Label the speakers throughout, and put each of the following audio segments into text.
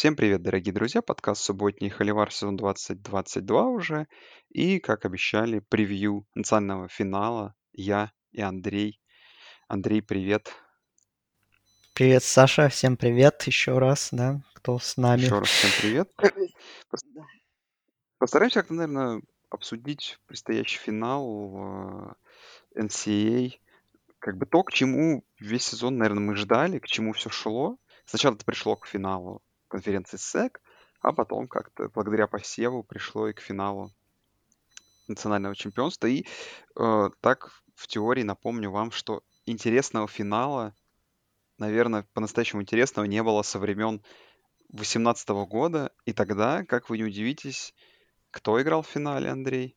Speaker 1: Всем привет, дорогие друзья! Подкаст «Субботний Холивар» сезон 2022 уже. И, как обещали, превью национального финала. Я и Андрей. Андрей, привет.
Speaker 2: Привет, Саша. Всем привет еще раз, да, кто с нами.
Speaker 1: Еще раз всем привет. Пос- Постараемся как-то, наверное, обсудить предстоящий финал NCAA. Как бы то, к чему весь сезон, наверное, мы ждали, к чему все шло. Сначала это пришло к финалу конференции СЭК, а потом как-то благодаря посеву пришло и к финалу национального чемпионства. И э, так в теории напомню вам, что интересного финала, наверное, по-настоящему интересного не было со времен 2018 года. И тогда, как вы не удивитесь, кто играл в финале, Андрей?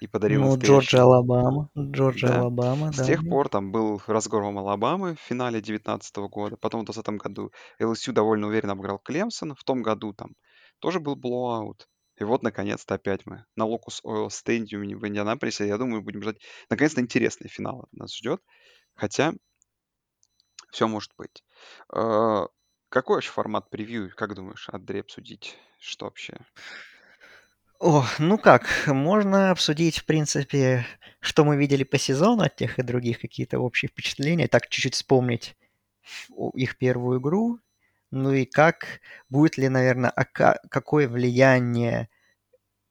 Speaker 1: И подарил
Speaker 2: Ну,
Speaker 1: настоящий...
Speaker 2: Джорджия, Алабама. Джорджия,
Speaker 1: Да.
Speaker 2: Алабама,
Speaker 1: С
Speaker 2: да.
Speaker 1: тех пор там был разгром Алабамы в финале 2019 года. Потом в 2020 году LSU довольно уверенно обыграл Клемсон. В том году там тоже был blowout. И вот, наконец-то, опять мы на Lucas Oil Stadium е в Индианаполисе. Я думаю, будем ждать, наконец-то, интересный финал нас ждет. Хотя все может быть. Э, Какой вообще формат превью, как думаешь, Андрей, обсудить? Что вообще?
Speaker 2: О, ну как, можно обсудить, в принципе, что мы видели по сезону от тех и других, какие-то общие впечатления, так чуть-чуть вспомнить их первую игру, ну и как, будет ли, наверное, ока- какое влияние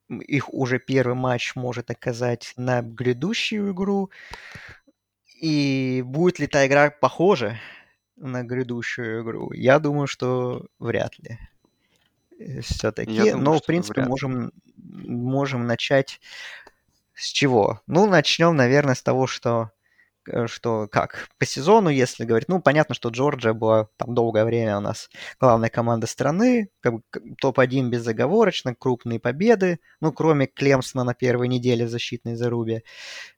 Speaker 2: их уже первый матч может оказать на грядущую игру, и будет ли та игра похожа на грядущую игру? Я думаю, что вряд ли.
Speaker 1: Я
Speaker 2: Все-таки,
Speaker 1: думаю,
Speaker 2: но, в принципе, можем, можем начать с чего? Ну, начнем, наверное, с того, что, э, что как по сезону, если говорить, ну, понятно, что Джорджия была там долгое время у нас главная команда страны, как бы к- топ-1 безоговорочно, крупные победы, ну, кроме Клемсона на первой неделе в защитной зарубе.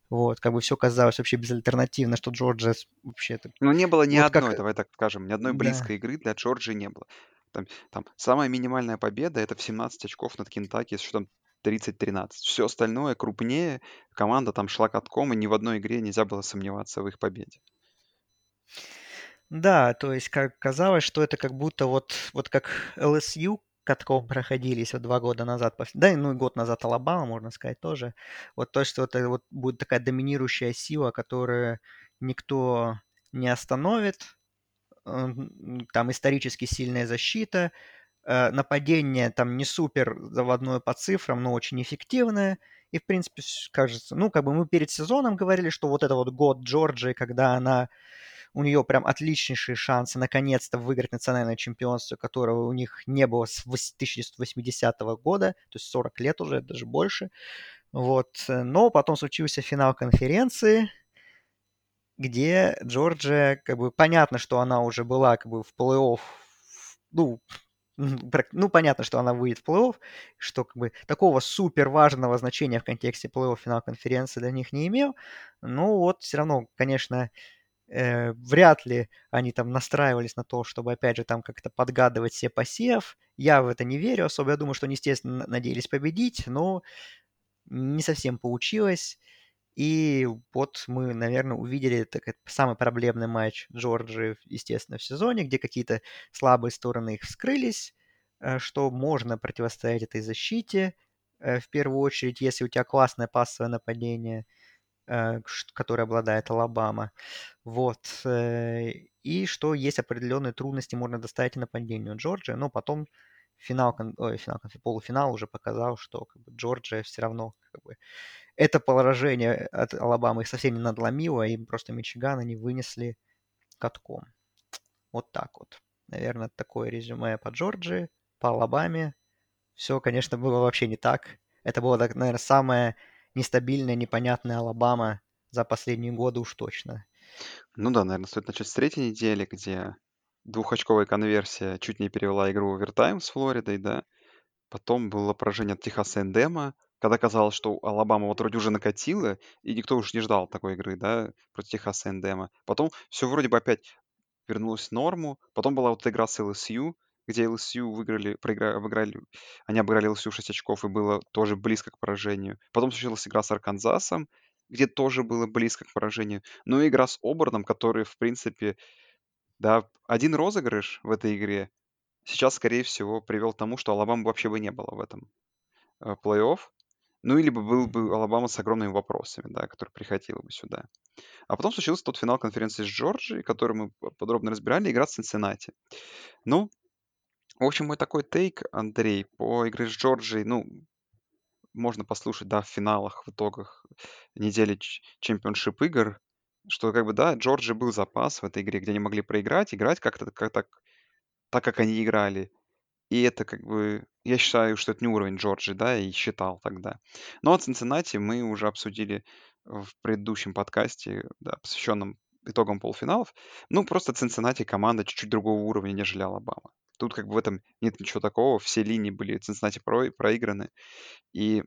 Speaker 2: Вот, как бы все казалось вообще безальтернативно, что Джорджия вообще...
Speaker 1: Ну, не было ни
Speaker 2: Вот как...
Speaker 1: одной, давай так скажем, ни одной
Speaker 2: Да.
Speaker 1: близкой игры для Джорджии не было. Там, там самая минимальная победа это в 17 очков над Кентаки с счетом 30-13. Все остальное крупнее. Команда там шла катком, и ни в одной игре нельзя было сомневаться в их победе.
Speaker 2: Да, то есть как казалось, что это как будто вот, вот как ЛСЮ катком проходились вот два года назад, да, ну и год назад Алабама, можно сказать, тоже. Вот то, что это вот будет такая доминирующая сила, которую никто не остановит. М, Там исторически сильная защита, э, нападение там не супер заводное по цифрам, но очень эффективное. И, в принципе, кажется, ну, как бы мы перед сезоном говорили, что вот это вот год Джорджии, когда она у нее прям отличнейшие шансы наконец-то выиграть национальное чемпионство, которого у них не было с вось- 1980 года, то есть 40 лет уже, даже больше. Вот. э, Но потом случился финал конференции, где Джорджия, как бы, понятно, что она уже была как бы в плей-офф, ну, ну, понятно, что она выйдет в плей-офф, что как бы такого супер важного значения в контексте плей-офф финал конференции для них не имел, но вот все равно, конечно, э, вряд ли они там настраивались на то, чтобы, опять же, там как-то подгадывать все посев. Я в это не верю особо. Я думаю, что они, естественно, на- надеялись победить, но не совсем получилось. И вот мы, наверное, увидели так, самый проблемный матч Джорджии, естественно, в сезоне, где какие-то слабые стороны их вскрылись, э, что можно противостоять этой защите, э, в первую очередь, если у тебя классное пассовое нападение, э, которое обладает Алабама. Вот. И что есть определенные трудности можно доставить нападению Джорджии, но потом финал, ой, финал, полуфинал уже показал, что как бы, Джорджия все равно как бы, это поражение от Алабамы их совсем не надломило, им просто Мичиган они вынесли катком. Вот так вот. Наверное, такое резюме по Джорджии, по Алабаме. Все, конечно, было вообще не так. Это была, наверное, самая нестабильная, непонятная Алабама за последние годы уж точно.
Speaker 1: Ну да, наверное, стоит начать с третьей недели, где двухочковая конверсия чуть не перевела игру в овертайм с Флоридой, да. Потом было поражение от Техаса Эндема, когда казалось, что Алабама вот вроде уже накатила, и никто уж не ждал такой игры, да, против Техаса Эндема. Потом все вроде бы опять вернулось в норму. Потом была вот игра с LSU, где LSU выиграли, проиграли, обыграли, они обыграли LSU 6 очков, и было тоже близко к поражению. Потом случилась игра с Арканзасом, где тоже было близко к поражению. Ну и игра с Оберном, который, в принципе, да, один розыгрыш в этой игре, сейчас, скорее всего, привел к тому, что Алабама вообще бы не было в этом э, плей-офф. Ну, или бы был бы Алабама с огромными вопросами, да, который приходил бы сюда. А потом случился тот финал конференции с Джорджией, который мы подробно разбирали, игра с Цинциннати. Ну, в общем, мой такой тейк, Андрей, по игре с Джорджией, ну, можно послушать, да, в финалах, в итогах недели championship game, что как бы, да, Джорджи был запас в этой игре, где они могли проиграть, играть как-то как так, так, как они играли. И это как бы, я считаю, что это не уровень Джорджи, да, и считал тогда. Но от Цинциннати мы уже обсудили в предыдущем подкасте, да, посвященном итогам полуфиналов. Ну, просто Цинциннати команда чуть-чуть другого уровня, нежели Алабама. Тут как бы в этом нет ничего такого, все линии были Цинциннати про проиграны. И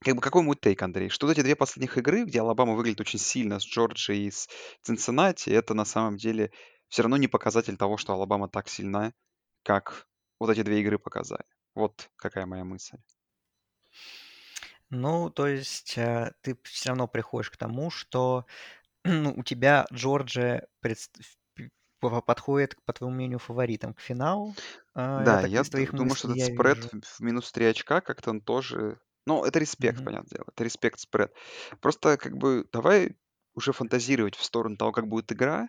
Speaker 1: как бы какой мой тейк, Андрей? Что вот эти две последних игры, где Алабама выглядит очень сильно с Джорджией и с Цинциннати, это на самом деле все равно не показатель того, что Алабама так сильна, как вот эти две игры показали. Вот какая моя мысль.
Speaker 2: Ну, то есть э, ты все равно приходишь к тому, что ну, у тебя Джорджия предс- подходит, по твоему мнению, фаворитом к финалу.
Speaker 1: А, да, я, я думаю, что этот спред вижу. в минус 3 очка как-то он тоже... Ну, это респект, mm-hmm. понятное дело. Это респект спред. Просто как бы давай уже фантазировать в сторону того, как будет игра,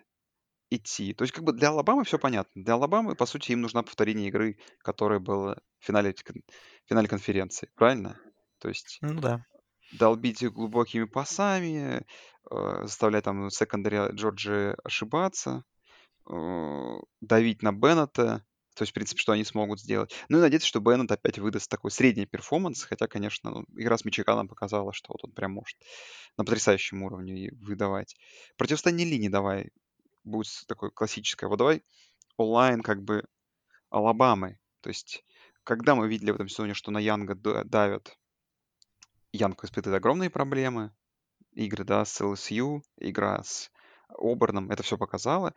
Speaker 1: идти. То есть как бы для Алабамы все понятно. Для Алабамы, по сути, им нужна повторение игры, которая была в финале, в финале конференции. Правильно? То есть
Speaker 2: ну, да.
Speaker 1: долбить глубокими пасами, э, заставлять там секондаре Джорджи ошибаться, э, давить на Беннета. То есть, в принципе, что они смогут сделать. Ну и надеяться, что Беннет опять выдаст такой средний перформанс, хотя, конечно, ну, игра с Мичиганом показала, что вот он прям может на потрясающем уровне выдавать. Противостояние линии давай будет такое классическое. Вот давай O-line как бы Алабамы. То есть, когда мы видели в этом сезоне, что на Янга давят, Янг испытывает огромные проблемы, игры, да, с LSU, игра с Оберном, это все показало.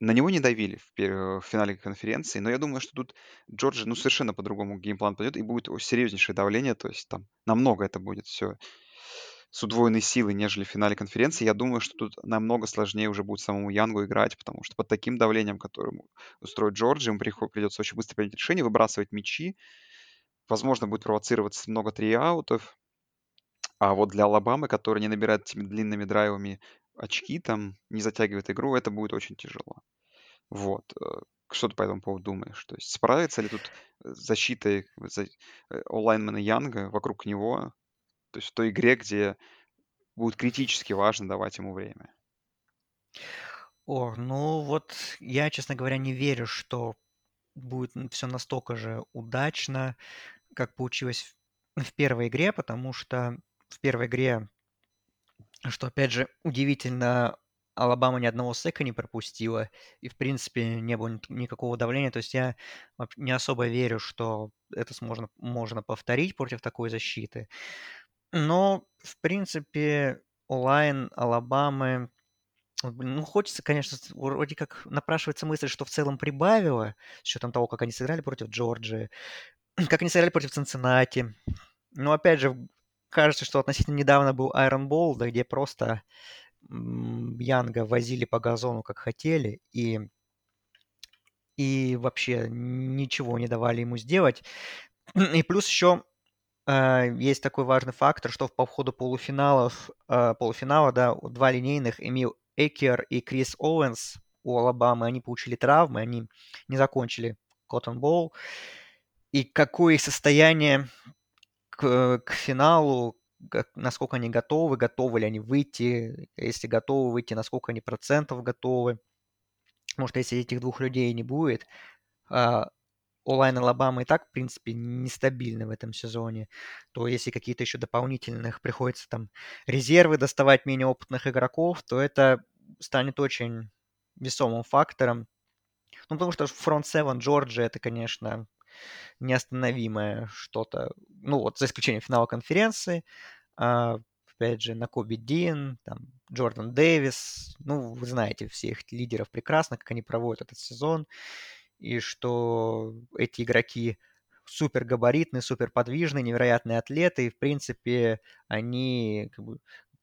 Speaker 1: На него не давили в, в финале конференции, но я думаю, что тут Джорджи, ну, совершенно по-другому геймплан пойдет, и будет серьезнейшее давление, то есть там намного это будет все с удвоенной силой, нежели в финале конференции. Я думаю, что тут намного сложнее уже будет самому Янгу играть, потому что под таким давлением, которым устроит Джорджи, ему придется очень быстро принять решение, выбрасывать мячи. Возможно, будет провоцироваться много три-аутов. А вот для Алабамы, который не набирает этими длинными драйвами очки, там, не затягивает игру, это будет очень тяжело. Вот. Э, что ты по этому поводу думаешь? То есть справится ли тут защита онлайнмена Янга вокруг него то есть в той игре, где будет критически важно давать ему время.
Speaker 2: О, ну вот я, честно говоря, не верю, что будет все настолько же удачно, как получилось в первой игре, потому что в первой игре, что опять же удивительно, Алабама ни одного сека не пропустила, и в принципе не было никакого давления. То есть я не особо верю, что это можно, можно повторить против такой защиты. Но, в принципе, онлайн Алабамы, ну, хочется, конечно, вроде как напрашивается мысль, что в целом прибавило, с учетом того, как они сыграли против Джорджии, как они сыграли против Цинциннати. Но, опять же, кажется, что относительно недавно был Iron Ball, да, где просто Янга возили по газону, как хотели, и, и вообще ничего не давали ему сделать. И плюс еще есть такой важный фактор, что по ходу полуфиналов, а, полуфинала, да, два линейных, Эмил Экер и Крис Оуэнс у Алабамы, они получили травмы, они не закончили Cotton Bowl. И какое состояние к, к финалу, как, насколько они готовы, готовы ли они выйти, если готовы выйти, насколько они процентов готовы. Что если этих двух людей не будет, а, онлайн Алабама и так, в принципе, нестабильны в этом сезоне, то если какие-то еще дополнительных приходится там резервы доставать менее опытных игроков, то это станет очень весомым фактором. Ну, потому что фронт 7 Джорджия это, конечно, неостановимое что-то. Ну, вот за исключением финала конференции. А, опять же, на Коби Дин, там, Джордан Дэвис. Ну, вы знаете всех лидеров прекрасно, как они проводят этот сезон и что эти игроки супер габаритные, супер подвижные, невероятные атлеты, и, в принципе, они как бы,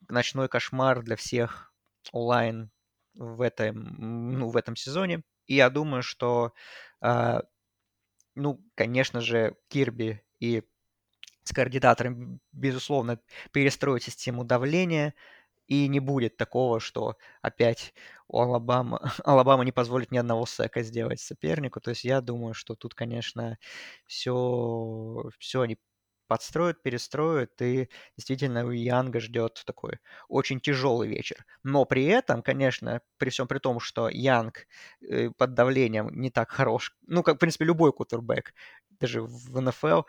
Speaker 2: ночной кошмар для всех онлайн в этом, ну, в этом сезоне. И я думаю, что, а, ну, конечно же, Кирби и с координатором, безусловно, перестроить систему давления, и не будет такого, что опять у Алабама, Алабама не позволит ни одного сека сделать сопернику. То есть я думаю, что тут, конечно, все, все они подстроят, перестроят, и действительно у Янга ждет такой очень тяжелый вечер. Но при этом, конечно, при всем при том, что Янг э, под давлением не так хорош, ну, как, в принципе, любой кутербэк, даже в НФЛ,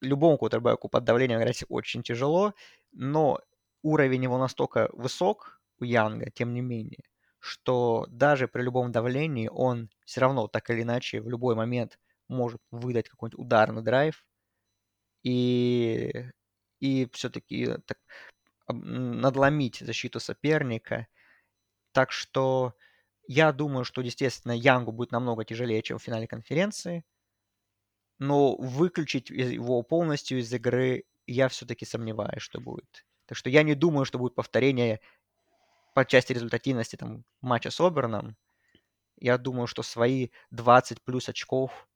Speaker 2: любому кутербэку под давлением играть очень тяжело, но уровень его настолько высок у Янга, тем не менее, что даже при любом давлении он все равно так или иначе в любой момент может выдать какой-нибудь ударный драйв и, и все-таки так, надломить защиту соперника. Так что я думаю, что, естественно, Янгу будет намного тяжелее, чем в финале конференции. Но выключить его полностью из игры я все-таки сомневаюсь, что будет. Так что я не думаю, что будет повторение по части результативности там, матча с Оберном. Я думаю, что свои 20 плюс очков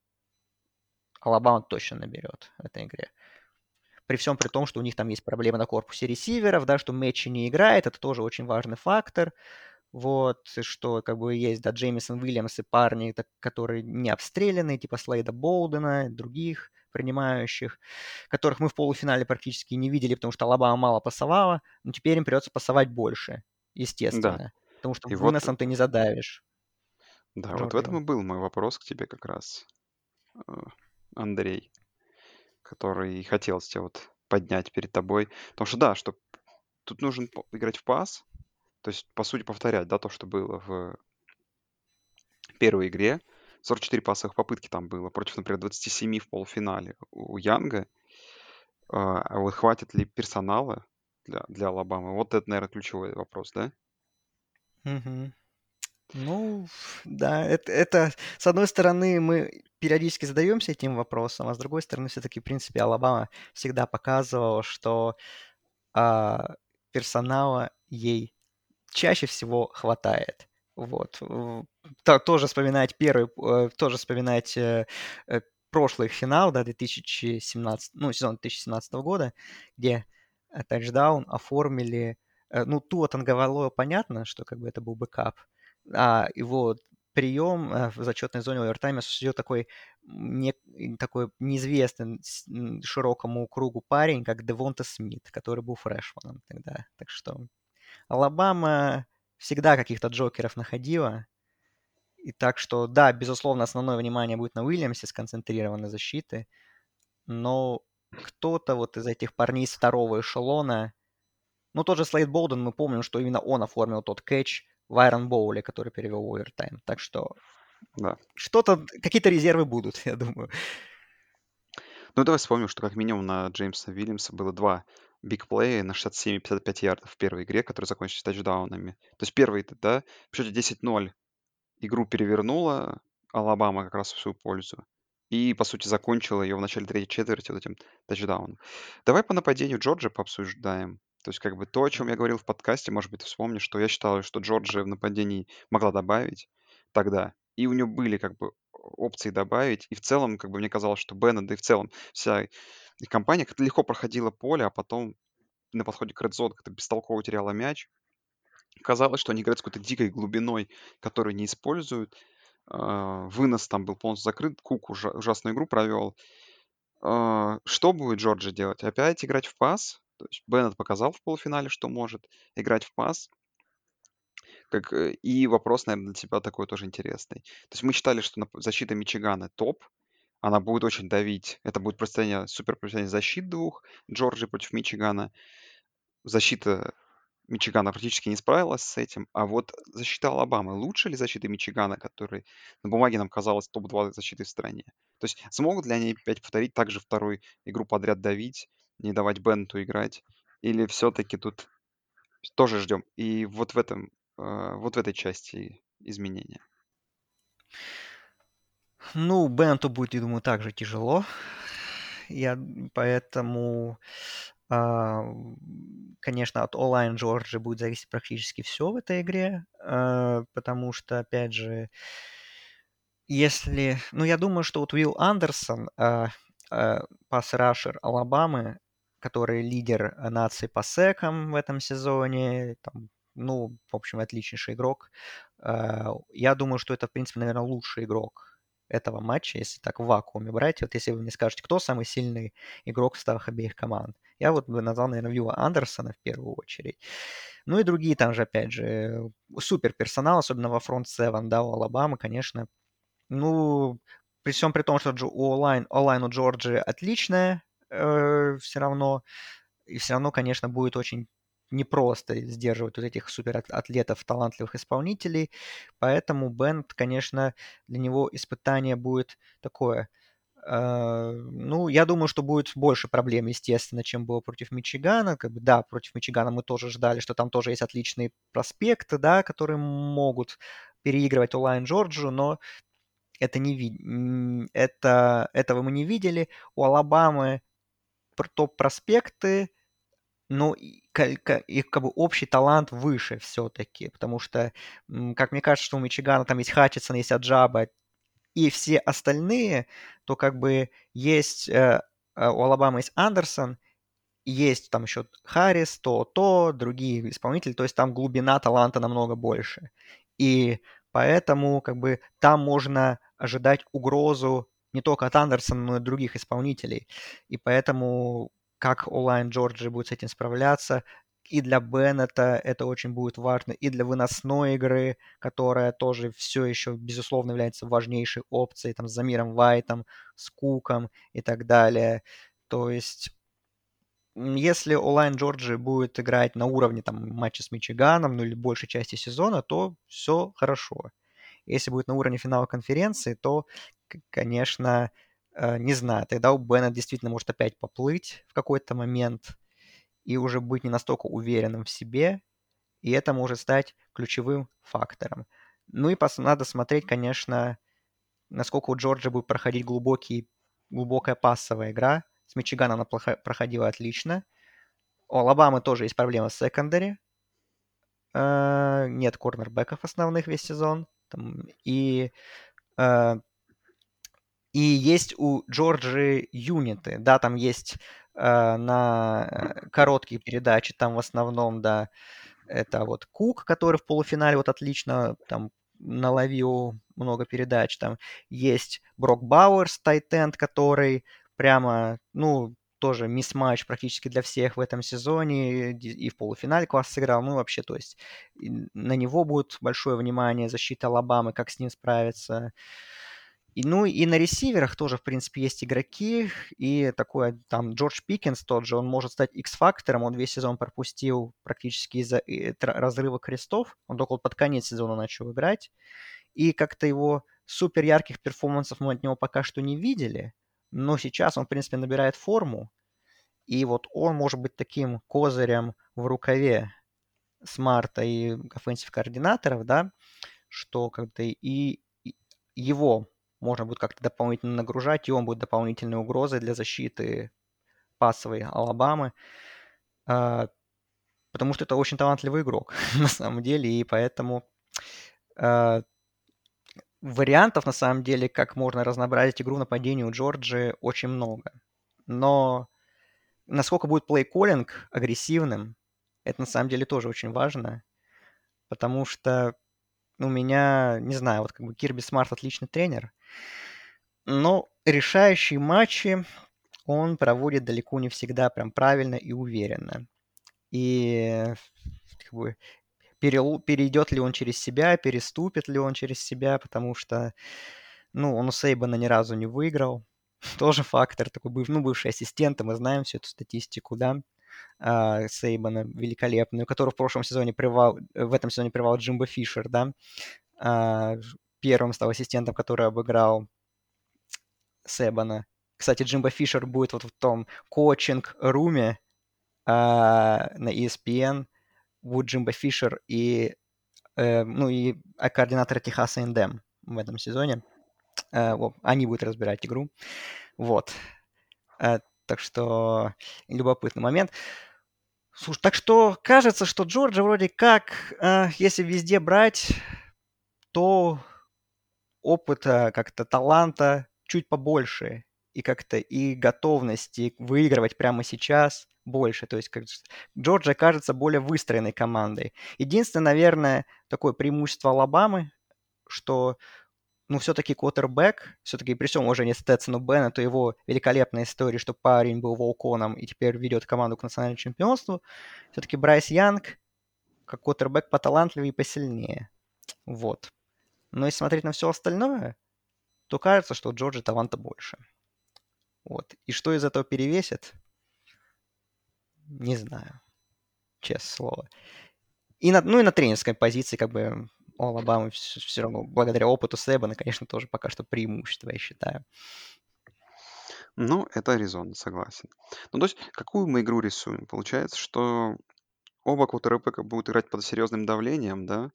Speaker 2: Алабама точно наберет в этой игре. При всем при том, что у них там есть проблемы на корпусе ресиверов, да, что Мэтчи не играет, это тоже очень важный фактор. Вот, что как бы есть, да, Джеймисон Уильямс и парни, так, которые не обстреляны, типа Слейда Болдена, других принимающих, которых мы в полуфинале практически не видели, потому что Алабама мало пасовала, но теперь им придется пасовать больше, естественно. Да. Потому что и выносом вот... ты не задавишь.
Speaker 1: Да, Джорджию. вот в этом и был мой вопрос к тебе как раз, э, Андрей, который хотел тебя вот поднять перед тобой. Потому что да, что тут нужно играть в пас, то есть, по сути, повторять, да, то, что было в первой игре, 44 пасовых попытки там было против, например, 27 в полуфинале у Янга. А, а вот хватит ли персонала для, для Алабамы? Вот это, наверное, ключевой вопрос, да?
Speaker 2: Угу. Ну, да, это, это, с одной стороны, мы периодически задаемся этим вопросом, а с другой стороны, все-таки, в принципе, Алабама всегда показывала, что а, персонала ей чаще всего хватает. Вот. То, тоже вспоминать первый, э, тоже вспоминать э, э, прошлый финал, да, 2017, ну, сезон 2017 года, где тачдаун оформили, ну, Туа Таговаилоа понятно, что как бы это был backup, а его прием в зачетной зоне овертайма осуществил такой, не, такой неизвестный широкому кругу парень, как Девонта Смит, который был freshman ом тогда. Так что Алабама всегда каких-то джокеров находила. И так что, да, безусловно, основное внимание будет на Уильямсе сконцентрированной защиты. Но кто-то вот из этих парней с второго эшелона, ну, тот же Слейд Болден, мы помним, что именно он оформил тот кэч в Айрон Боуле, который перевел в овертайм. Так что да. что-то, какие-то резервы будут, я думаю.
Speaker 1: Ну, давай вспомним, что как минимум на Джеймса Уильямса было два бигплеи на 67-55 ярдов в первой игре, которые закончились тачдаунами. То есть первый, да, в счете 10-0 игру перевернула Алабама как раз в свою пользу. И, по сути, закончила ее в начале третьей четверти вот этим тачдауном. Давай по нападению Джорджа пообсуждаем. То есть, как бы то, о чем я говорил в подкасте, может быть, ты вспомнишь, что я считал, что Джорджия в нападении могла добавить тогда. И у нее были, как бы, опции добавить. И в целом, как бы, мне казалось, что Беннет, да и в целом вся компания как-то легко проходила поле, а потом на подходе к Red Zone как-то бестолково теряла мяч. Казалось, что они играют с какой-то дикой глубиной, которую не используют. А, вынос там был полностью закрыт. Кук ужа- ужасную игру провел. А, что будет Джорджи делать? Опять играть в пас? То есть Беннет показал в полуфинале, что может играть в пас. Как, э, и вопрос, наверное, для тебя такой тоже интересный. То есть мы считали, что защита Мичигана топ, она будет очень давить. Это будет противостояние, супер противостояние защит двух, Джорджии против Мичигана. Защита Мичигана практически не справилась с этим, а вот защита Алабамы лучше ли защиты Мичигана, который на бумаге нам казалось топ-2 защиты в стране? То есть смогут ли они опять повторить также вторую игру подряд давить, не давать Бенту играть? Или все-таки тут тоже ждем? И вот в этом, э, вот в этой части изменения.
Speaker 2: Ну, Бенту будет, я думаю, также тяжело. Я поэтому, конечно, от онлайн Джорджи будет зависеть практически все в этой игре, а, потому что, опять же, если... Ну, я думаю, что вот Уилл Андерсон, э, э, пас-рашер Алабамы, который лидер нации по секам в этом сезоне, там, ну, в общем, отличнейший игрок. Э, я думаю, что это, в принципе, наверное, лучший игрок этого матча, если так в вакууме брать. Вот если вы мне скажете, кто самый сильный игрок в составах обеих команд. Я вот бы назвал, наверное, Вилла Андерсона в первую очередь. Ну и другие там же, опять же, супер персонал, особенно во фронт 7, да, у Алабамы, конечно. Ну, при всем при том, что онлайн, онлайн у Джорджи отличная э, все равно, и все равно, конечно, будет очень непросто сдерживать вот этих суператлетов, талантливых исполнителей. Поэтому Бенд, конечно, для него испытание будет такое – ну, я думаю, что будет больше проблем, естественно, чем было против Мичигана. Как бы, да, против Мичигана мы тоже ждали, что там тоже есть отличные проспекты, да, которые могут переигрывать онлайн Джорджу, но это не это, этого мы не видели. У Алабамы топ-проспекты, но их как бы общий талант выше все-таки, потому что, как мне кажется, что у Мичигана там есть Хатчисон, есть Аджаба, и все остальные, то как бы есть э, э, у Алабамы есть Андерсон, есть там еще Харрис, то, то, другие исполнители, то есть там глубина таланта намного больше. И поэтому как бы там можно ожидать угрозу не только от Андерсона, но и других исполнителей. И поэтому как онлайн Джорджи будет с этим справляться, и для Беннета это очень будет важно, и для выносной игры, которая тоже все еще, безусловно, является важнейшей опцией, там, с Замиром Вайтом, с Куком и так далее. То есть, если онлайн Джорджи будет играть на уровне там, матча с Мичиганом, ну или большей части сезона, то все хорошо. Если будет на уровне финала конференции, то, конечно, э, не знаю, тогда у Бена действительно может опять поплыть в какой-то момент – и уже быть не настолько уверенным в себе, и это может стать ключевым фактором. Ну и надо смотреть, конечно, насколько у Джорджа будет проходить глубокий, глубокая пассовая игра. С Мичиганом она проходила отлично. У Алабамы тоже есть проблема с секондари. Э, нет корнербеков основных весь сезон. И э, и есть у Джорджи юниты. Да, там есть на э, короткие передачи, там в основном, да, это вот Кук, который в полуфинале вот отлично там наловил много передач. Там есть Брок Бауэрс, тайтенд, который прямо, ну, тоже мисс-матч практически для всех в этом сезоне, и в полуфинале класс сыграл, ну, вообще, то есть на него будет большое внимание, защита Алабамы, как с ним справиться. И, ну и на ресиверах тоже, в принципе, есть игроки. И такой там Джордж Пикинс тот же, он может стать X-фактором. Он весь сезон пропустил практически из-за разрыва крестов. Он только под конец сезона начал играть. И как-то его супер ярких перформансов мы от него пока что не видели. Но сейчас он, в принципе, набирает форму. И вот он может быть таким козырем в рукаве Смарта и offensive координаторов, да, что как-то и его можно будет как-то дополнительно нагружать, и он будет дополнительной угрозой для защиты пасовой Алабамы. А, потому что это очень талантливый игрок на самом деле, и поэтому а, вариантов на самом деле, как можно разнообразить игру нападения у Джорджи, очень много. Но насколько будет плей-коллинг агрессивным, это на самом деле тоже очень важно, потому что у меня, не знаю, вот как бы Кирби Смарт отличный тренер, но решающие матчи он проводит далеко не всегда прям правильно и уверенно. И как бы, перейдет ли он через себя, переступит ли он через себя, потому что, ну, он у Сейбана ни разу не выиграл. Тоже фактор, такой ну, бывший ассистент, мы знаем всю эту статистику, да, а, Сейбана великолепную, который в прошлом сезоне привал, в этом сезоне привал Джимбо Фишер, да, а, первым стал ассистентом, который обыграл Себана. Кстати, Джимбо Фишер будет вот в том коучинг-руме а, на ESPN. Будет Джимбо Фишер и, э, ну, и координатор Техаса Эндем в этом сезоне. Э, они будут разбирать игру. Вот. Так что любопытный момент. Слушай, так что кажется, что Джорджа вроде как, э, если везде брать, то опыта, как-то таланта чуть побольше, и как-то и готовности выигрывать прямо сейчас больше. То есть как Джорджия кажется более выстроенной командой. Единственное, наверное, такое преимущество Алабамы, что ну, все-таки квотербек, все-таки при всем уважении Стэтсону Беннету, его великолепная история, что парень был волконом и теперь ведет команду к национальному чемпионству, все-таки Брайс Янг как квотербек поталантливее и посильнее. Вот. Но если смотреть на все остальное, то кажется, что у Джорджи таланта больше. Вот. И что из этого перевесит? Не знаю. Честное слово. И на, ну и на тренерской позиции, как бы, у Алабамы все, все равно, благодаря опыту Себана, конечно, тоже пока что преимущество, я считаю.
Speaker 1: Ну, это Аризона, согласен. Ну, то есть, какую мы игру рисуем? Получается, что оба квотербека будут играть под серьезным давлением, да?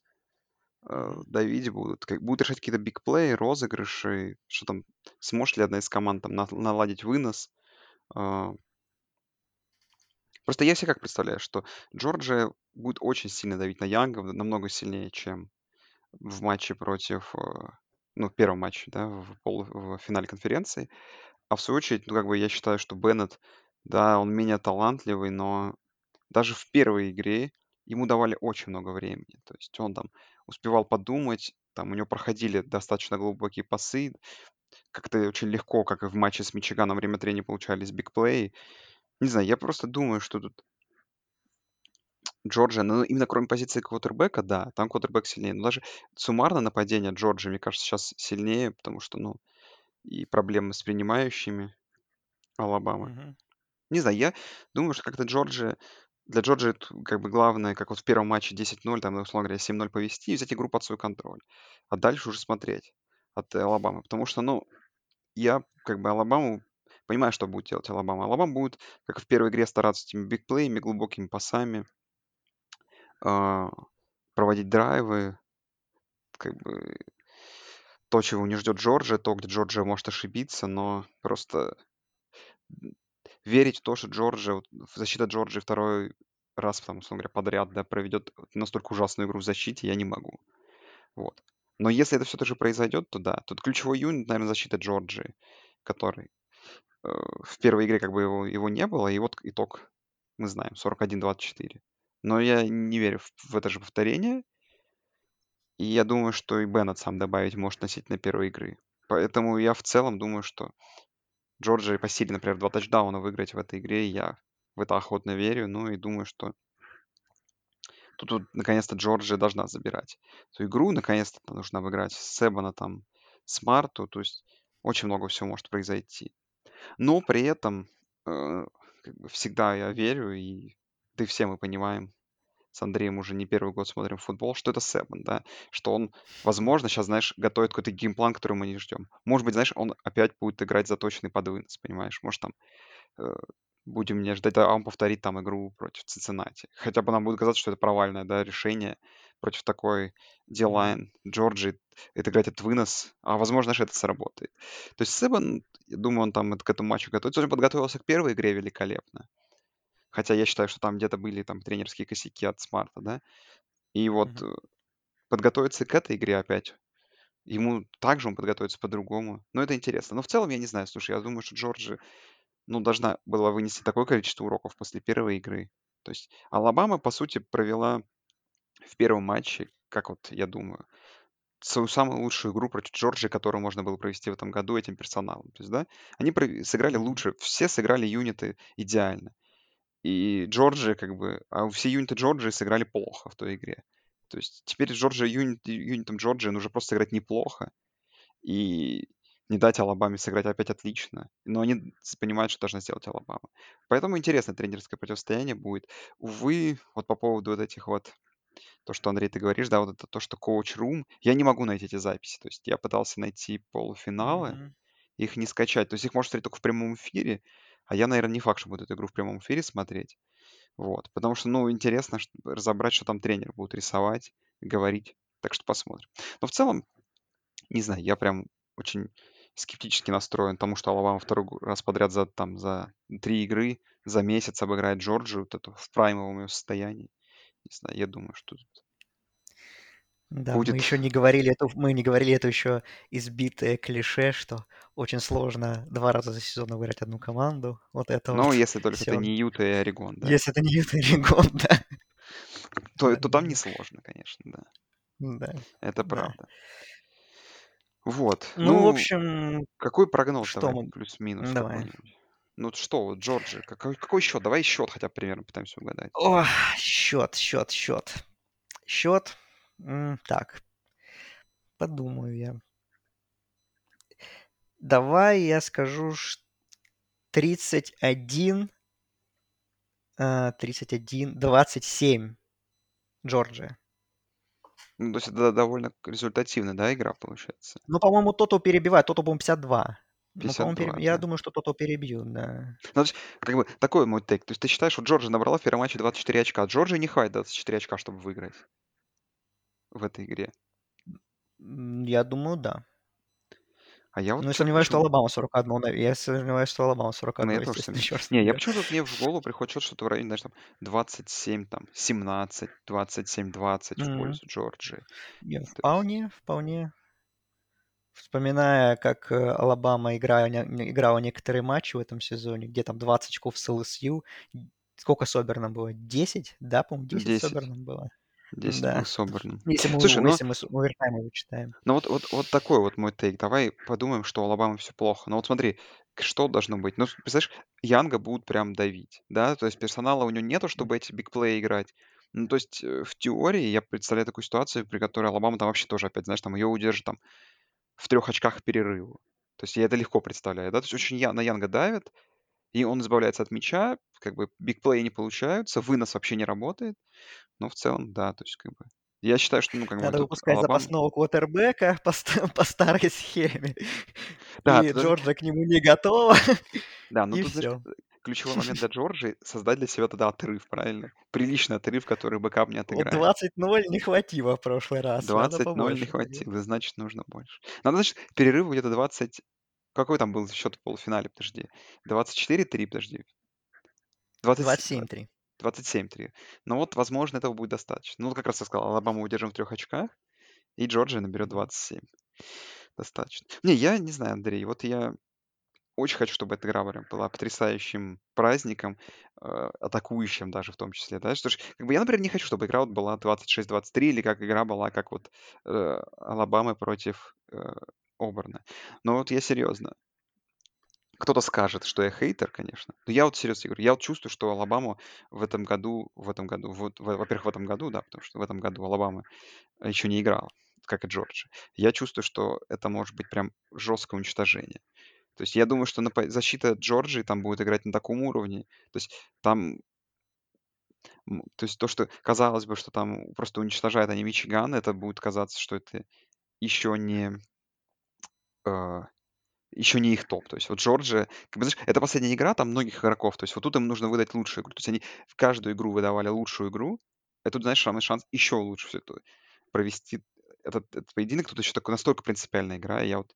Speaker 1: Э, давить будут, как, будут решать какие-то бигплеи, розыгрыши, что там, сможет ли одна из команд там наладить вынос. А, просто я себе как представляю, что Джорджия будет очень сильно давить на Янга, намного сильнее, чем в матче против, э, ну, в первом матче, да, в, пол, в финале конференции. А в свою очередь, ну, как бы я считаю, что Беннет, да, он менее талантливый, но даже в первой игре ему давали очень много времени. То есть он там успевал подумать, там у него проходили достаточно глубокие пасы, как-то очень легко, как и в матче с Мичиганом, время времени получались бигплеи. Не знаю, я просто думаю, что тут Джорджия, ну, именно кроме позиции квотербека, да, там квотербек сильнее. Но даже суммарно нападение Джорджии, мне кажется, сейчас сильнее, потому что, ну, и проблемы с принимающими Алабамы.
Speaker 2: Мгм.
Speaker 1: Не знаю, я думаю, что как-то Джорджия, для Джорджии как бы главное, как вот в первом матче 10-0, там, условно говоря, 7-0 повести и взять игру под свой контроль. А дальше уже смотреть от Алабамы. Потому что, ну, я как бы Алабаму понимаю, что будет делать Алабама. Алабама будет, как в первой игре, стараться этими бигплеями, глубокими пасами, а, проводить драйвы, как бы то, чего не ждет Джорджия, то, где Джорджия может ошибиться, но просто верить в то, что Джорджия, вот, защита Джорджии второй раз, там, условно говоря, подряд, да, проведет настолько ужасную игру в защите, я не могу. Вот. Но если это все-таки произойдет, то да. Тут ключевой юнит, наверное, защита Джорджии, который э, в первой игре как бы его, его не было, и вот итог мы знаем, 41-24. Но я не верю в, в это же повторение. И я думаю, что и Беннет сам добавить может относительно первой игры. Поэтому я в целом думаю, что Джорджия по силе, например, два тачдауна выиграть в этой игре, я в это охотно верю. Ну и думаю, что тут, тут наконец-то Джорджия должна забирать эту игру. Наконец-то нужно выиграть с Себана там, Смарту. То есть очень много всего может произойти. Но при этом э, как бы всегда я верю, и и все мы понимаем, с Андреем уже не первый год смотрим футбол, что это Себан, да, что он, возможно, сейчас, знаешь, готовит какой-то game plan, который мы не ждем. Может быть, знаешь, он опять будет играть заточенный под вынос, понимаешь, может там э, будем не ждать, а он повторит там игру против Цинциннати. Хотя бы нам будет казаться, что это провальное, да, решение против такой D-line, Джорджи, это играть этот вынос, а возможно, что это сработает. То есть Себан, я думаю, он там к этому матчу готовится. Он подготовился к первой игре великолепно. Хотя я считаю, что там где-то были там тренерские косяки от Смарта, да. И вот э, подготовиться к этой игре опять, ему также он подготовится по-другому. Но это интересно. Но в целом я не знаю, слушай, я думаю, что Джорджи, ну, должна была вынести такое количество уроков после первой игры. То есть Алабама, по сути, провела в первом матче, как вот я думаю, свою самую лучшую игру против Джорджии, которую можно было провести в этом году этим персоналом. То есть, да, они сыграли лучше, все сыграли юниты идеально. И Джорджия, как бы, а все юниты Джорджии сыграли плохо в той игре. То есть теперь Джорджия юнит, юнитом Джорджии нужно просто сыграть неплохо и не дать Алабаме сыграть опять отлично. Но они понимают, что должна сделать Алабама. Поэтому интересное тренерское противостояние будет. Увы, вот по поводу вот этих вот, то, что, Андрей, ты говоришь, да, вот это то, что коуч-рум, я не могу найти эти записи. То есть я пытался найти полуфиналы,
Speaker 2: Мгм.
Speaker 1: их не скачать. То есть их можно смотреть только в прямом эфире, а я, наверное, не факт, что буду эту игру в прямом эфире смотреть. Вот. Потому что, ну, интересно разобрать, что там тренер будет рисовать, говорить. Так что посмотрим. Но в целом, не знаю, я прям очень скептически настроен тому, что Алабама второй раз подряд за, там, за три игры за месяц обыграет Джорджию вот эту в праймовом ее состоянии. Не знаю, я думаю, что тут
Speaker 2: Да,
Speaker 1: будет...
Speaker 2: мы еще не говорили это, мы не говорили это еще избитое клише, что очень сложно два раза за сезон выиграть одну команду. Вот это
Speaker 1: Ну,
Speaker 2: вот
Speaker 1: если только
Speaker 2: все.
Speaker 1: это не Юта и Орегон, да.
Speaker 2: Если это не Юта и Орегон, да.
Speaker 1: То,
Speaker 2: Да,
Speaker 1: то там
Speaker 2: да.
Speaker 1: не сложно, конечно, да.
Speaker 2: Да.
Speaker 1: Это
Speaker 2: Да.
Speaker 1: правда. Вот.
Speaker 2: Ну, в
Speaker 1: Ну,
Speaker 2: общем,
Speaker 1: какой прогноз
Speaker 2: что
Speaker 1: давай,
Speaker 2: мы...
Speaker 1: плюс-минус
Speaker 2: Давай.
Speaker 1: Ну что, вот Джорджи, какой, какой счет? Давай счет хотя бы примерно пытаемся угадать.
Speaker 2: О, счет, счет, счет. Счет. М, Так, подумаю я. Давай я скажу ш- 31, а, 31, 27 Джорджия.
Speaker 1: Ну, то есть это довольно результативная, да, игра получается?
Speaker 2: Ну, по-моему, Тото перебивает. Тото, по-моему, 52. Ну, по-моему,
Speaker 1: 52,
Speaker 2: переб- я
Speaker 1: да.
Speaker 2: думаю, что Тото перебьют, да.
Speaker 1: Ну, то есть, как бы, такой мой тейк. То есть ты считаешь, что Джорджия набрала в первом матче 24 очка, а Джорджии не хватит 24 очка, чтобы выиграть в этой игре.
Speaker 2: Я думаю, да.
Speaker 1: А я вот
Speaker 2: Ну, я сомневаюсь, что
Speaker 1: почему...
Speaker 2: Алабама 41. на- Я сомневаюсь, что Алабама
Speaker 1: Ну,
Speaker 2: 41,
Speaker 1: я тоже сомневаюсь. Не, я почему-то мне в голову приходит что-то, в районе, знаешь, там 27, там 17, 27, 20 в
Speaker 2: Мгм.
Speaker 1: пользу Джорджии.
Speaker 2: Не,
Speaker 1: То есть,
Speaker 2: Вполне, вполне. Вспоминая, как э, Алабама играла, играла некоторые матчи в этом сезоне, где там 20 очков с ЛСЮ. Сколько Соберном было? 10? Да, по-моему, 10
Speaker 1: 10,
Speaker 2: Соберном было.
Speaker 1: 10
Speaker 2: Да.
Speaker 1: был собран.
Speaker 2: Если мы,
Speaker 1: Слушай, ну,
Speaker 2: если мы с овертайма вычитаем.
Speaker 1: ну вот, вот, вот такой вот мой тейк. Давай подумаем, что у Алабамы все плохо. Но вот смотри, что должно быть? Ну, представляешь, Янга будут прям давить, да? То есть персонала у него нету, чтобы эти бигплеи играть. Ну, то есть э, в теории я представляю такую ситуацию, при которой Алабама там вообще тоже опять, знаешь, там ее удержит там в трех очках перерыва. То есть я это легко представляю, да? То есть очень я, на Янга давит, и он избавляется от мяча, как бы big play и не получаются, вынос вообще не работает. Но в целом, да, то есть как бы... Я считаю, что, ну, как бы
Speaker 2: Надо выпускать
Speaker 1: Алабама...
Speaker 2: запасного квотербека по, по старой схеме.
Speaker 1: Да,
Speaker 2: И Джорджа к нему не готова,
Speaker 1: Да, ну
Speaker 2: и
Speaker 1: тут,
Speaker 2: все.
Speaker 1: ключевой момент для Джорджии создать для себя тогда отрыв, правильно? Приличный отрыв, который backup не отыграет.
Speaker 2: 20-0 не хватило в прошлый раз. Надо
Speaker 1: 20-0 не хватило, значит, нужно больше. Надо, значит, перерыв где-то 20... Какой там был счет в полуфинале, подожди? 24-3, подожди. 20...
Speaker 2: 27-3.
Speaker 1: 27-3. Ну вот, возможно, этого будет достаточно. Ну, как раз я сказал, Алабаму удержим в трех очках, и Джорджия наберет 27. Достаточно. Не, я не знаю, Андрей, вот я очень хочу, чтобы эта игра прям была потрясающим праздником, э, атакующим даже в том числе, да, что ж, как бы я, например, не хочу, чтобы игра вот была 26-23 или как игра была, как вот э, Алабамы против э, Оберна. Но вот я серьезно. Кто-то скажет, что я хейтер, конечно. Но я вот серьезно говорю, я вот чувствую, что Алабама в этом году, в этом году, вот, во- во-первых, в этом году, да, потому что в этом году Алабама еще не играла, как и Джорджия. Я чувствую, что это может быть прям жесткое уничтожение. То есть я думаю, что напа- защита Джорджии там будет играть на таком уровне. То есть там, то есть то, что казалось бы, что там просто уничтожает они Мичиган, это будет казаться, что это еще не, э, еще не их топ. То есть вот Джорджия, как бы, знаешь, это последняя игра там многих игроков. То есть вот тут им нужно выдать лучшую игру. То есть они в каждую игру выдавали лучшую игру. И тут, знаешь, самый шанс еще лучше все это провести этот, этот поединок. Тут еще такой настолько принципиальная игра. И я вот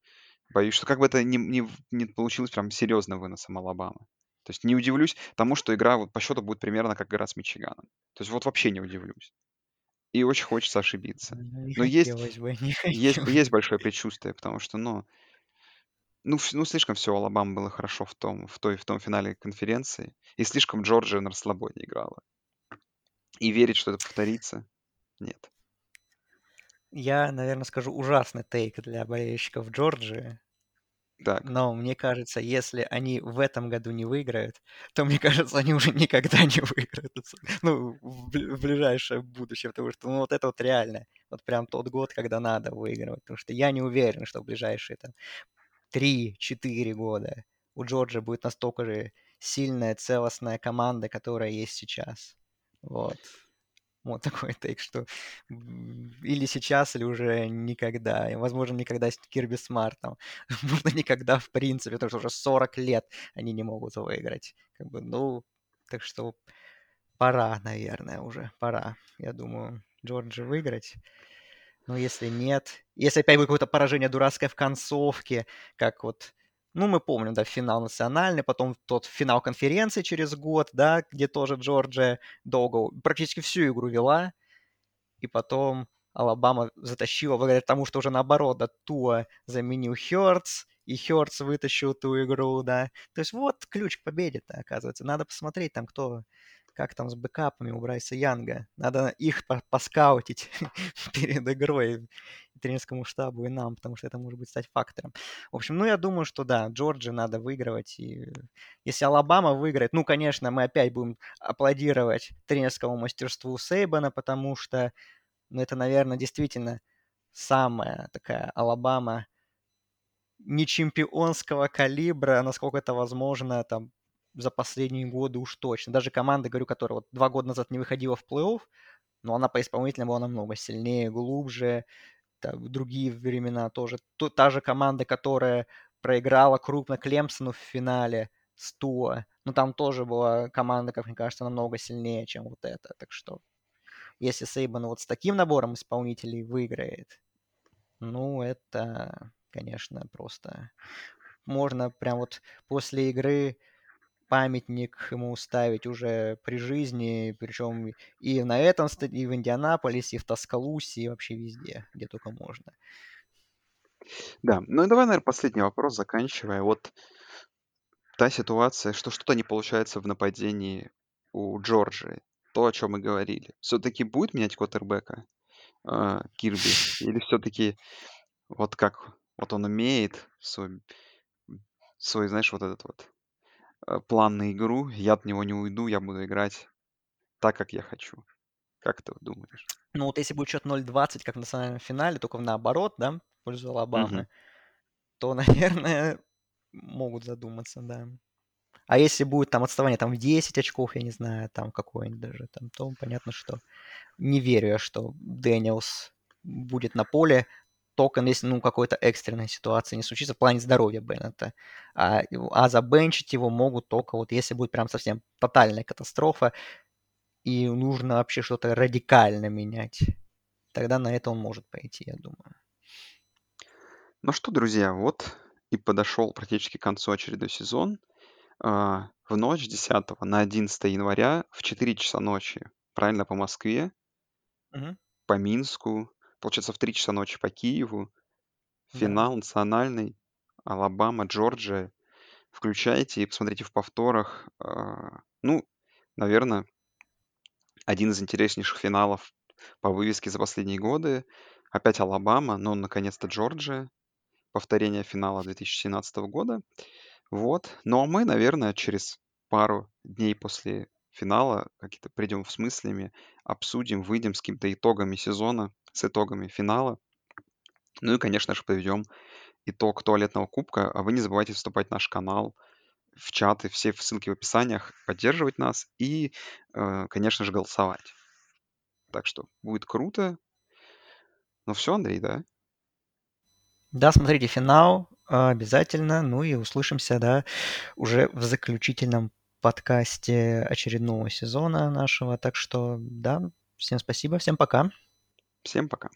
Speaker 1: боюсь, что как бы это не, не, не получилось прям серьезным выносом Алабамы. То есть не удивлюсь тому, что игра вот по счету будет примерно как игра с Мичиганом. То есть вот вообще не удивлюсь. И очень хочется ошибиться.
Speaker 2: Ну, Не
Speaker 1: Но есть,
Speaker 2: хотелось бы, не
Speaker 1: есть, есть большое предчувствие, потому что, ну, ну, ну слишком все у Алабамы было хорошо в том, в той, в том финале конференции. И слишком Джорджия на расслабоне играла. И верить, что это повторится, нет.
Speaker 2: Я, наверное, скажу ужасный тейк для болельщиков Джорджии.
Speaker 1: Так,
Speaker 2: Но мне кажется, если они в этом году не выиграют, то, мне кажется, они уже никогда не выиграют. Ну, в бли- в ближайшее будущее, потому что, ну, вот это вот реально. Вот прям тот год, когда надо выигрывать. Потому что я не уверен, что в ближайшие там 3-4 года у Джорджии будет настолько же сильная, целостная команда, которая есть сейчас. Вот. Вот такой тейк, что или сейчас, или уже никогда. И, возможно, никогда с Кирби Смартом. Можно никогда, в принципе, потому что уже 40 лет они не могут выиграть. Как бы, ну, так что пора, наверное, уже. Пора, я думаю, Джорджи выиграть. Но если нет, если опять будет какое-то поражение дурацкое в концовке, как вот, ну, мы помним, да, финал национальный, потом тот финал конференции через год, да, где тоже Джорджия долго, практически всю игру вела, и потом Алабама затащила благодаря тому, что уже наоборот, да, Туа заменил Хёртс, и Хёртс вытащил ту игру, да. То есть вот ключ к победе-то, оказывается. Надо посмотреть там, кто, как там с бэкапами у Брайса Янга. Надо их поскаутить перед игрой тренерскому штабу и нам, потому что это может быть стать фактором. В общем, ну, я думаю, что да, Джорджи надо выигрывать. И если Алабама выиграет, ну, конечно, мы опять будем аплодировать тренерскому мастерству Сейбана, потому что, ну, это, наверное, действительно самая такая Алабама не чемпионского калибра, насколько это возможно, там, за последние годы уж точно. Даже команда, говорю, которая вот два года назад не выходила в плей-офф, но она по исполнителям была намного сильнее, глубже, там, другие времена тоже. Ту, та же команда, которая проиграла крупно Клемсону в финале с Туа, но там тоже была команда, как мне кажется, намного сильнее, чем вот эта. Так что если Сейбан вот с таким набором исполнителей выиграет, ну, это, конечно, просто можно прям вот после игры памятник ему ставить уже при жизни, причем и на этом и в Индианаполисе, и в Тоскалусе, и вообще везде, где только можно.
Speaker 1: Да, ну и давай, наверное, последний вопрос, заканчивая. Вот та ситуация, что что-то не получается в нападении у Джорджии, то, о чем мы говорили. Все-таки будет менять квотербека э, Кирби? Или все-таки вот как вот он умеет свой, свой, знаешь, вот этот вот э, план на игру, я от него не уйду, я буду играть так, как я хочу. Как ты думаешь?
Speaker 2: Ну вот если будет счет 0-20, как в национальном финале, только наоборот, да, в пользу Алабамы, угу. то, наверное, могут задуматься, да. А если будет там отставание там в 10 очков, я не знаю, там какое-нибудь даже, там, то понятно, что не верю я, что Дэниелс будет на поле, только если, ну, какой-то экстренной ситуации не случится в плане здоровья Беннета. А, а забенчить его могут только вот если будет прям совсем тотальная катастрофа, и нужно вообще что-то радикально менять. Тогда на это он может пойти, я думаю.
Speaker 1: Ну что, друзья, вот и подошел практически к концу очередной сезон. А, в ночь 10 на 11 января в 4 часа ночи, правильно, по Москве, угу. по Минску, получается, в 3 часа ночи по Киеву, финал да. национальный, Алабама, Джорджия. Включайте и посмотрите в повторах. А, ну, наверное, один из интереснейших финалов по вывеске за последние годы. Опять Алабама, но наконец-то Джорджия. Повторение финала 2017 года. Вот. Ну а мы, наверное, через пару дней после финала какие-то придем с мыслями, обсудим, выйдем с какими-то итогами сезона, с итогами финала. Ну и, конечно же, подведем итог туалетного кубка. А вы не забывайте вступать в наш канал, в чаты, все ссылки в описаниях, поддерживать нас и, э, конечно же, голосовать. Так что будет круто. Ну все, Андрей, да?
Speaker 2: Да, смотрите финал обязательно. Ну и услышимся, да, уже в заключительном подкасте очередного сезона нашего. Так что, да, всем спасибо, всем пока.
Speaker 1: Всем пока.